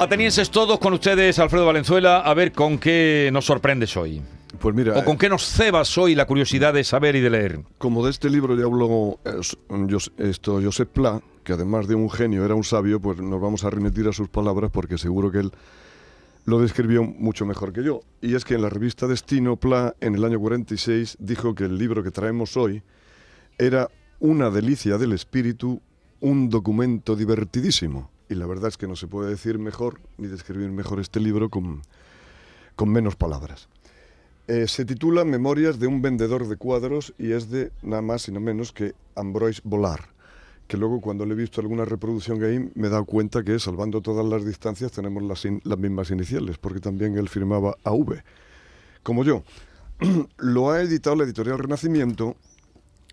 Atenienses todos con ustedes, Alfredo Valenzuela, a ver con qué nos sorprendes hoy. Pues mira, o con qué nos cebas hoy la curiosidad de saber y de leer. Como de este libro ya habló eh, esto, Josep Pla, que además de un genio era un sabio, pues nos vamos a remitir a sus palabras porque seguro que él lo describió mucho mejor que yo. Y es que en la revista Destino, Pla, en el año 46, dijo que el libro que traemos hoy era una delicia del espíritu, un documento divertidísimo y la verdad es que no se puede decir mejor ni describir mejor este libro con, con menos palabras. Eh, se titula Memorias de un vendedor de cuadros y es de nada más y no menos que Ambroise Volar, que luego cuando le he visto alguna reproducción ahí me he dado cuenta que salvando todas las distancias tenemos las, las mismas iniciales, porque también él firmaba AV, como yo. Lo ha editado la editorial Renacimiento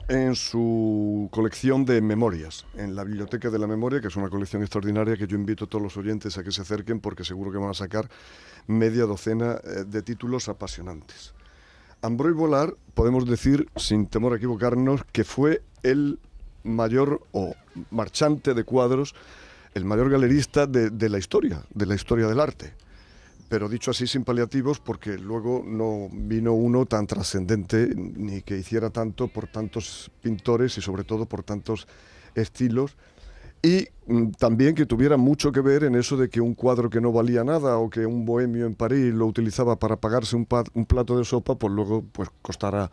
en su colección de memorias, en la Biblioteca de la Memoria, que es una colección extraordinaria que yo invito a todos los oyentes a que se acerquen porque seguro que van a sacar media docena eh, de títulos apasionantes. Ambroise Volar, podemos decir, sin temor a equivocarnos, que fue el mayor o marchante de cuadros, el mayor galerista de la historia, de la historia del arte pero dicho así sin paliativos porque luego no vino uno tan trascendente ni que hiciera tanto por tantos pintores y sobre todo por tantos estilos y mm, también que tuviera mucho que ver en eso de que un cuadro que no valía nada o que un bohemio en París lo utilizaba para pagarse un, plato de sopa, pues luego pues costara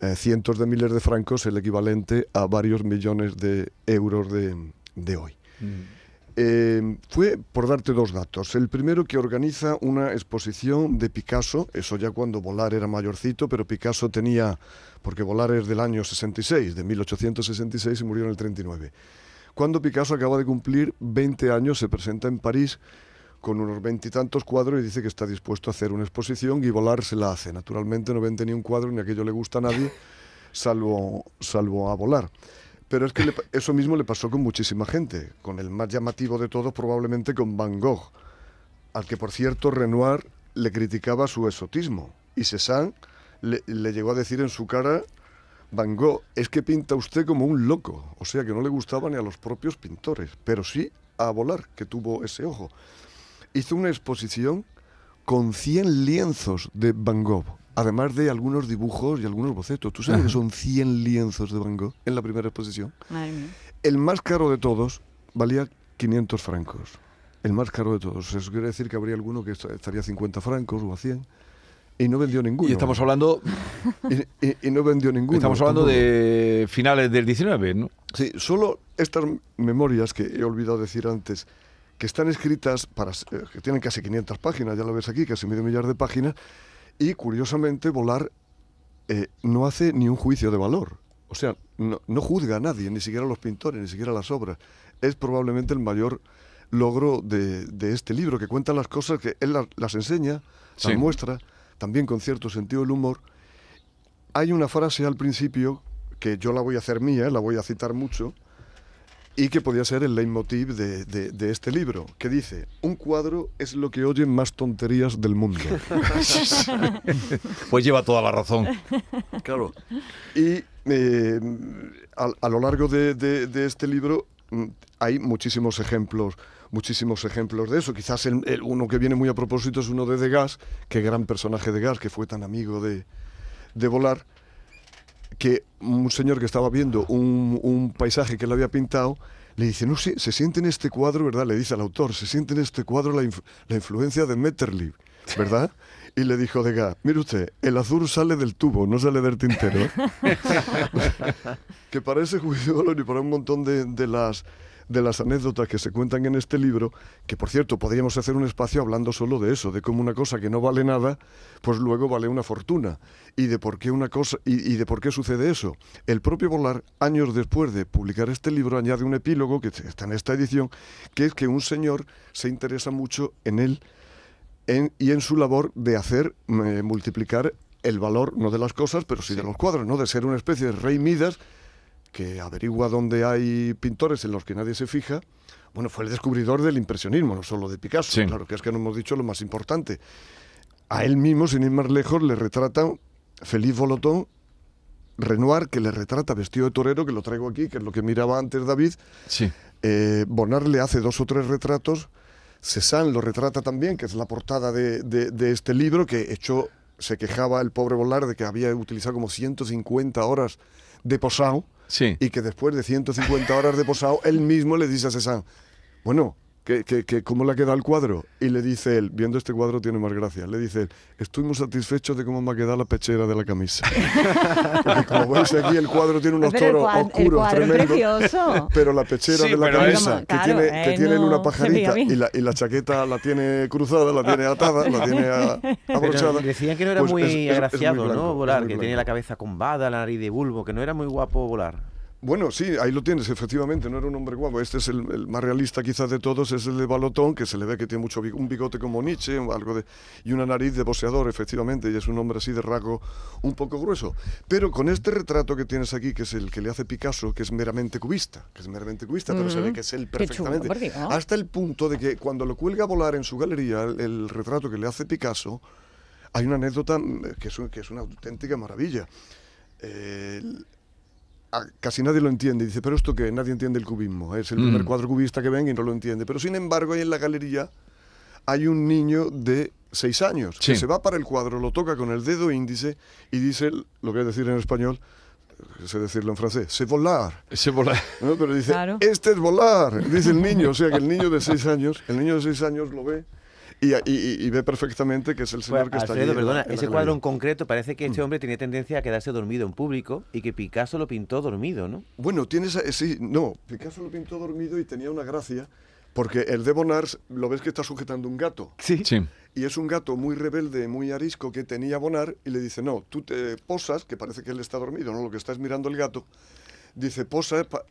eh, cientos de miles de francos, el equivalente a varios millones de euros de, hoy. Mm. Eh, fue, por darte dos datos, el primero que organiza una exposición de Picasso, eso ya cuando Volar era mayorcito, pero Picasso tenía, porque Volar es del año 66, de 1866 y murió en el 39. Cuando Picasso acaba de cumplir 20 años, se presenta en París con unos veintitantos cuadros y dice que está dispuesto a hacer una exposición y Volar se la hace. Naturalmente no vende ni un cuadro ni aquello le gusta a nadie, salvo, salvo a Volar. Pero es que eso mismo le pasó con muchísima gente, con el más llamativo de todos probablemente con Van Gogh, al que por cierto Renoir le criticaba su exotismo. Y Cézanne le, le llegó a decir en su cara, Van Gogh, es que pinta usted como un loco, o sea que no le gustaba ni a los propios pintores, pero sí a Volar, que tuvo ese ojo. Hizo una exposición con 100 lienzos de Van Gogh además de algunos dibujos y algunos bocetos. ¿Tú sabes que son 100 lienzos de Van Gogh en la primera exposición? El más caro de todos valía 500 francos. El más caro de todos. Eso quiere decir que habría alguno que estaría 50 francos o a 100. Y no vendió ninguno. Y estamos hablando... y, no vendió ninguno. Estamos hablando de finales del 19, ¿no? Sí, solo estas memorias que he olvidado decir antes, que están escritas, para, eh, que tienen casi 500 páginas, ya lo ves aquí, casi medio millar de páginas, y curiosamente, Volar eh, no hace ni un juicio de valor. O sea, no, juzga a nadie, ni siquiera a los pintores, ni siquiera a las obras. Es probablemente el mayor logro de, este libro, que cuenta las cosas que él las, enseña, las muestra, también con cierto sentido del humor. Hay una frase al principio que yo la voy a hacer mía, la voy a citar mucho, y que podía ser el leitmotiv de, de, este libro, que dice, un cuadro es lo que oyen más tonterías del mundo. pues lleva toda la razón. Claro. Y eh, a, lo largo de, este libro mm, hay muchísimos ejemplos muchísimos ejemplos de eso. Quizás el, uno que viene muy a propósito es uno de Degas, que gran personaje de Degas, que fue tan amigo de, de Volar, que un señor que estaba viendo un, paisaje que él había pintado, le dice, no sé, se siente en este cuadro, ¿verdad? Le dice al autor, se siente en este cuadro la, influencia de Metterlich, ¿verdad? Y le dijo Degas, mire usted, el azul sale del tubo, no sale del tintero. que para ese juicio y para un montón de las de las anécdotas que se cuentan en este libro, que por cierto podríamos hacer un espacio hablando solo de eso, de cómo una cosa que no vale nada, pues luego vale una fortuna, y de por qué una cosa y, de por qué sucede eso. El propio Volar, años después de publicar este libro, añade un epílogo que está en esta edición, que es que un señor se interesa mucho en él en- y en su labor de hacer eh, multiplicar el valor, no de las cosas, pero sí, de los cuadros, ¿no? De ser una especie de rey Midas que averigua dónde hay pintores en los que nadie se fija. Bueno, fue el descubridor del impresionismo, no solo de Picasso, Sí. claro, que es que no hemos dicho lo más importante. A él mismo, sin ir más lejos, le retratan Feliz Bolotón, Renoir, que le retrata vestido de torero, que lo traigo aquí, que es lo que miraba antes David. Sí. Eh, le hace dos o tres retratos. Cézanne lo retrata también, que es la portada de, de- de este libro, que hecho se quejaba el pobre Bonnard de que había utilizado como 150 horas de posado Y que después de 150 horas de posado, él mismo le dice a Cézanne, bueno, que, que, que ¿cómo le ha quedado el cuadro? Y le dice él, viendo este cuadro tiene más gracia, le dice él, estoy muy satisfecho de cómo me ha quedado la pechera de la camisa. Porque como veis aquí el cuadro tiene unos Pero toros el oscuros, tremendos, precioso. pero la pechera Sí, de la camisa, es- que, Claro, tiene, eh, que tiene no una pajarita y la, y la chaqueta la tiene cruzada, la tiene atada, la tiene a- abrochada. Pero decían que no era Pues muy es- es- es muy agraciado, blanco, ¿no? Volar, muy que blanco. tenía la cabeza combada, la nariz de bulbo, que no era muy guapo volar. Bueno, sí, ahí lo tienes, efectivamente, no era un hombre guapo. Este es el, el más realista quizás de todos, es el de Balotón, que se le ve que tiene mucho un bigote como Nietzsche, algo de, y una nariz de boxeador, efectivamente, y es un hombre así de rasgo un poco grueso. Pero con este retrato que tienes aquí, que es el que le hace Picasso, que es meramente cubista, que es meramente cubista, pero se ve que es él chulo, perfectamente. Dios. Hasta el punto de que cuando lo cuelga a volar en su galería, el, el retrato que le hace Picasso, hay una anécdota mm, que es, que es una auténtica maravilla. Eh, casi nadie lo entiende. Dice, pero esto que nadie entiende el cubismo. Es el Mm. primer cuadro cubista que ven y no lo entiende. Pero sin embargo, ahí en la galería hay un niño de seis años que se va para el cuadro, lo toca con el dedo índice y dice, lo voy a decir en español, sé decirlo en francés, c'est volar. Ese vola- ¿no? Pero dice, Claro. este es volar, dice el niño. O sea que el niño de seis años, el niño de seis años lo ve y, y- y- y ve perfectamente que es el señor Pues, que está allí Alfredo, en la- perdona, en ese cuadro en concreto parece que este Mm. hombre tenía tendencia a quedarse dormido en público y que Picasso lo pintó dormido, ¿no? Bueno, tienes, a- sí, no, Picasso lo pintó dormido y tenía una gracia, porque el de Bonnard lo ves que está sujetando un gato. Sí. Sí. Y es un gato muy rebelde, muy arisco que tenía Bonnard y le dice, no, tú te posas, que parece que él está dormido, ¿no? Lo que está es mirando el gato. Dice, posa pa-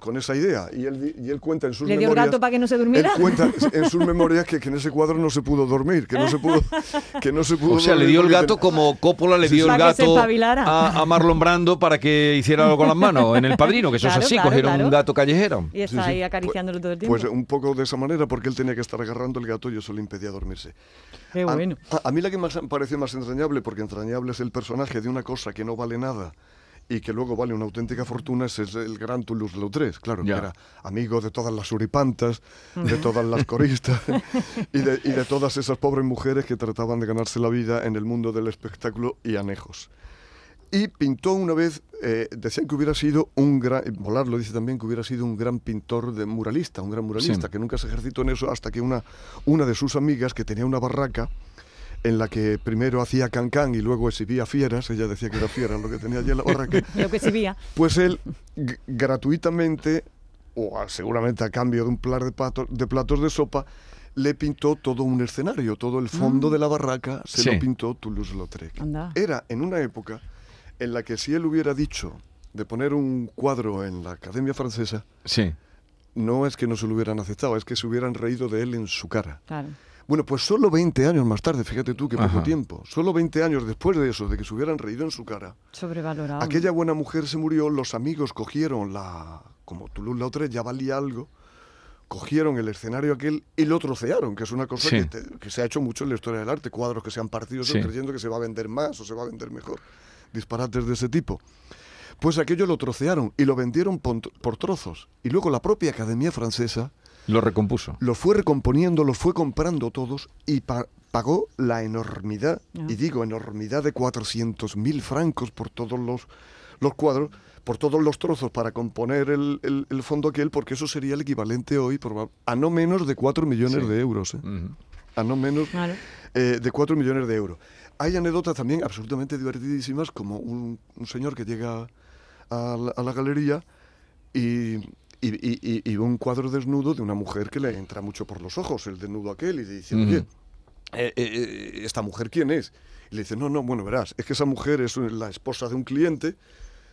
con, esa idea. Y él, y él cuenta en sus ¿Le dio el memorias... gato para que no se Él durmiera? cuenta en sus memorias que, que en ese cuadro no se pudo dormir, que no se pudo, que no se pudo O sea, le dormir dio el gato ten- como Coppola le dio el gato a, a Marlon Brando para que hiciera algo con las manos en El Padrino, que eso Claro, es así, claro, cogieron un claro. gato callejero. Y está Sí, sí. ahí acariciándolo todo el tiempo. Pues un poco de esa manera, porque él tenía que estar agarrando el gato y eso le impedía dormirse. Qué A- bueno. A, a mí la que más me pareció más entrañable, porque entrañable es el personaje de una cosa que no vale nada y que luego vale una auténtica fortuna, es el gran Toulouse-Lautrec, claro, Ya. que era amigo de todas las suripantas, de todas las coristas y, de, y de todas esas pobres mujeres que trataban de ganarse la vida en el mundo del espectáculo y anejos. Y pintó una vez, eh, decían que hubiera sido un gran, Volar lo dice también, que hubiera sido un gran pintor de muralista, un gran muralista, Sí. que nunca se ejercitó en eso hasta que una, una de sus amigas, que tenía una barraca, en la que primero hacía cancán y luego exhibía fieras, ella decía que era fiera lo que tenía allí en la barraca, Lo que se veía. pues él gratuitamente, o a- seguramente a cambio de un par de, pato- de platos de sopa, le pintó todo un escenario, todo el fondo de la barraca se Sí. lo pintó Toulouse-Lautrec. Era en una época en la que si él hubiera dicho de poner un cuadro en la Academia Francesa, Sí. no es que no se lo hubieran aceptado, es que se hubieran reído de él en su cara. Claro. Bueno, pues solo 20 años más tarde, fíjate tú que poco Ajá. tiempo, solo 20 años después de eso, de que se hubieran reído en su cara, Sobrevalorado. aquella buena mujer se murió, los amigos cogieron la, como Toulouse-Lautrec ya valía algo, cogieron el escenario aquel y lo trocearon, que es una cosa Sí. que, te- que se ha hecho mucho en la historia del arte, cuadros que se han partido Sí. creyendo que se va a vender más o se va a vender mejor, disparates de ese tipo. Pues aquello lo trocearon y lo vendieron por trozos. Y luego la propia Academia Francesa Lo recompuso. los fue recomponiendo, los fue comprando todos y pa- pagó la enormidad, Ah. y digo enormidad de 400.000 francos por todos los, los cuadros, por todos los trozos para componer el, el- el fondo aquel, porque eso sería el equivalente hoy a no menos de 4 millones Sí. de euros. ¿eh? A no menos eh, de 4 millones de euros. Hay anécdotas también absolutamente divertidísimas, como un, un señor que llega a la, a la galería y, y- y- y- un cuadro desnudo de una mujer que le entra mucho por los ojos, el desnudo aquel, y dice, oye, eh, eh, eh, ¿esta mujer quién es? Y le dice, no, no, bueno, verás, es que esa mujer es la esposa de un cliente.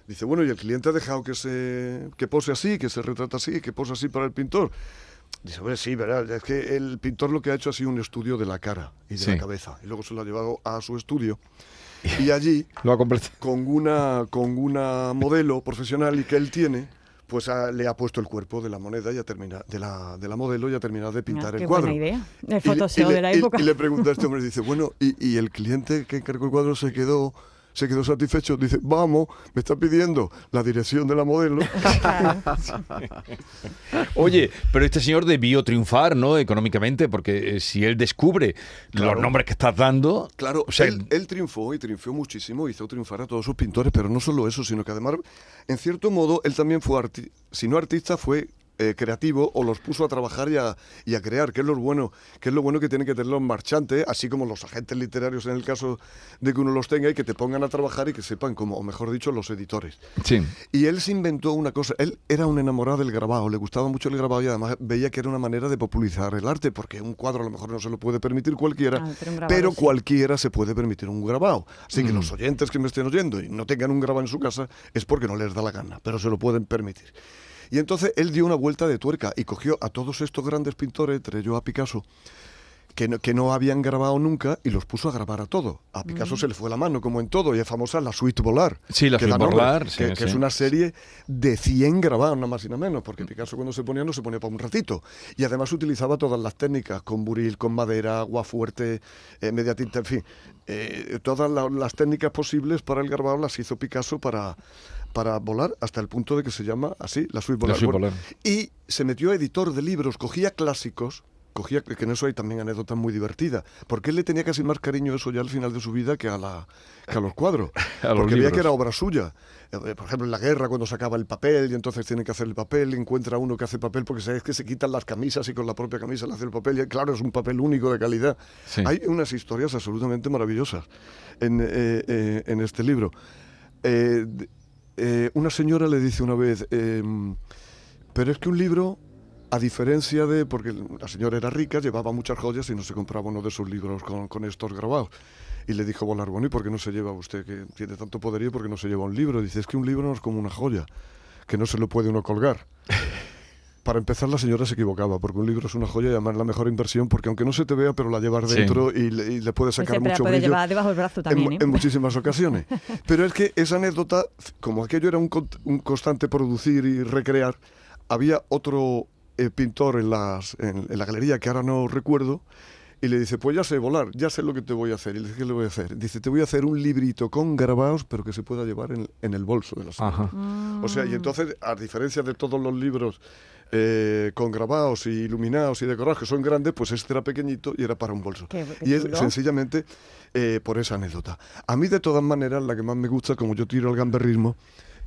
Dice, bueno, y el cliente ha dejado que se que pose así, que se retrata así, que pose así para el pintor. Dice, hombre, sí, ¿verdad? Es que el pintor lo que ha hecho ha sido un estudio de la cara y de Sí. la cabeza. Y luego se lo ha llevado a su estudio. Y allí, Lo ha con una, con una modelo profesional y que él tiene, pues ha- le ha puesto el cuerpo de la moneda y ha terminado, de la, de la modelo y ha terminado de pintar Ah, el qué cuadro. buena idea. El le- de la y- época. Y, le pregunta a este hombre, dice, bueno, y, y el cliente que encargó el cuadro se quedó, se quedó satisfecho. Dice, vamos, me está pidiendo la dirección de la modelo. Oye, pero este señor debió triunfar, ¿no? Económicamente, porque eh, si él descubre Claro. los nombres que estás dando. Claro, o sea, él, él triunfó y triunfó muchísimo, hizo triunfar a todos sus pintores, pero no solo eso, sino que además, en cierto modo, él también fue, arti- si no artista, fue eh, creativo o los puso a trabajar y a, y a crear, que es lo bueno, que es lo bueno que tienen que tener los marchantes, así como los agentes literarios en el caso de que uno los tenga y que te pongan a trabajar y que sepan como, o mejor dicho, los editores. sí. Y él se inventó una cosa, él era un enamorado del grabado, le gustaba mucho el grabado y además veía que era una manera de popularizar el arte, porque un cuadro a lo mejor no se lo puede permitir cualquiera, Ah, pero un grabado pero sí. cualquiera se puede permitir un grabado. Así que Mm. los oyentes que me estén oyendo y no tengan un grabado en su casa es porque no les da la gana, pero se lo pueden permitir. Y entonces él dio una vuelta de tuerca y cogió a todos estos grandes pintores, entre ellos a Picasso, que no, que no habían grabado nunca y los puso a grabar a todo. A Picasso se le fue la mano, como en todo, y es famosa la suite Volar. Sí, la que suite Volar, que, sí, que es una serie de 100 grabados, nada más y nada menos, porque Picasso cuando se ponía no se ponía para un ratito. Y además utilizaba todas las técnicas, con buril, con madera, agua fuerte, eh, media tinta, en fin. eh, todas la- las técnicas posibles para el grabado las hizo Picasso para, para volar, hasta el punto de que se llama así, la suite La volar. suite Bueno, volar. y se metió a editor de libros, cogía clásicos, cogía, que en eso hay también anécdotas muy divertidas, porque él le tenía casi más cariño a eso ya al final de su vida que a, la, que a los cuadros, A los porque veía que era obra suya. Eh, Por ejemplo, en la guerra, cuando sacaba el papel y entonces tiene que hacer el papel, encuentra uno que hace papel porque sabes que se quitan las camisas y con la propia camisa le hace el papel. Y claro, es un papel único de calidad. Sí. Hay unas historias absolutamente maravillosas en, eh, eh, en este libro. Eh, eh, una señora le dice una vez, em, pero es que un libro, a diferencia de, porque la señora era rica, llevaba muchas joyas y no se compraba uno de sus libros con, con estos grabados. Y le dijo Volar, bueno, ¿y por qué no se lleva usted, que tiene tanto poderío, por qué no se lleva un libro? Dice, es que un libro no es como una joya, que no se lo puede uno colgar. Para empezar, la señora se equivocaba, porque un libro es una joya y además la mejor inversión, porque aunque no se te vea, pero la llevas Sí. dentro y le, y le puedes Pues sacar mucho puede brillo llevar debajo del brazo en, también, mu- ¿eh? en muchísimas ocasiones. Pero es que esa anécdota, como aquello era un, un constante producir y recrear, había otro eh, pintor en, las, en, en la galería que ahora no recuerdo, y le dice, pues ya sé volar, ya sé lo que te voy a hacer. Y le dice, ¿qué le voy a hacer? Dice, te voy a hacer un librito con grabados, pero que se pueda llevar en, en el bolso de la. Ajá. O sea, y entonces, a diferencia de todos los libros eh, con grabados y iluminados y decorados, que son grandes, pues este era pequeñito y era para un bolso. Qué- qué y es chulo. sencillamente eh, por esa anécdota. A mí, de todas maneras, la que más me gusta, como yo tiro al gamberrismo,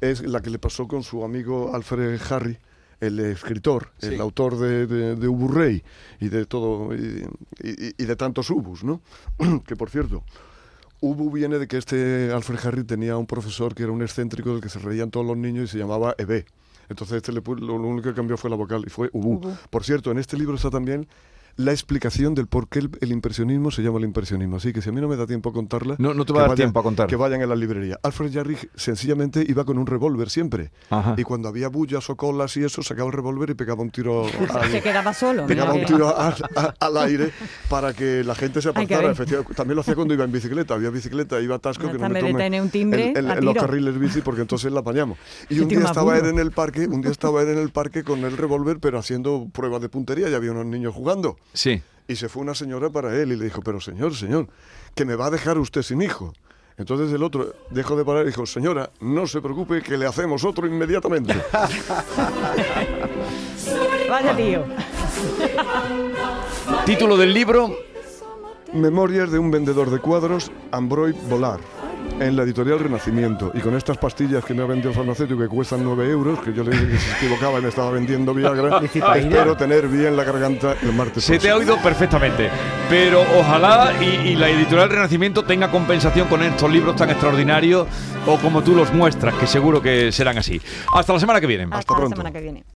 es la que le pasó con su amigo Alfred Harry, el escritor, Sí. el autor de, de, de Ubu Rey y de todo, y, y- y de tantos Ubus, ¿no? que por cierto, Ubu viene de que este Alfred Harry tenía un profesor que era un excéntrico del que se reían todos los niños y se llamaba Ebe. Entonces este le lo, lo único que cambió fue la vocal y fue Ubu. Ubu. Por cierto, en este libro está también la explicación del por qué el, el impresionismo se llama el impresionismo. Así que si a mí no me da tiempo a contarla... No, no te que va a dar vayan- tiempo a contar. Que vayan en la librería. Alfred Jarry sencillamente iba con un revólver siempre. Ajá. Y cuando había bullas o colas y eso, sacaba el revólver y pegaba un tiro al, Se quedaba solo. mira pegaba un tiro al, a- al aire para que la gente se apartara. Efectivamente, También lo hacía cuando iba en bicicleta. Había bicicleta, iba a Tasco Ya que no también me le tome tiene un timbre a en los carriles bici porque entonces la apañamos. Y un día estaba él en el parque, un día estaba él en el parque con el revólver, pero haciendo pruebas de puntería y había unos niños jugando. Sí. Y se fue una señora para él y le dijo, pero señor, señor, que me va a dejar usted sin hijo. Entonces el otro dejó de parar y dijo, señora, no se preocupe que le hacemos otro inmediatamente. Vaya tío. Título del libro. Memorias de un vendedor de cuadros, Ambroid Volar, en la editorial Renacimiento. Y con estas pastillas que me ha vendido el farmacéutico que cuestan 9 euros, que yo le dije que se equivocaba y me estaba vendiendo Viagra, espero tener bien la garganta el martes. Se te ha oído perfectamente. Pero ojalá y, y la editorial Renacimiento tenga compensación con estos libros tan extraordinarios o como tú los muestras, que seguro que serán así. Hasta la semana que viene. Hasta la pronto. semana que viene.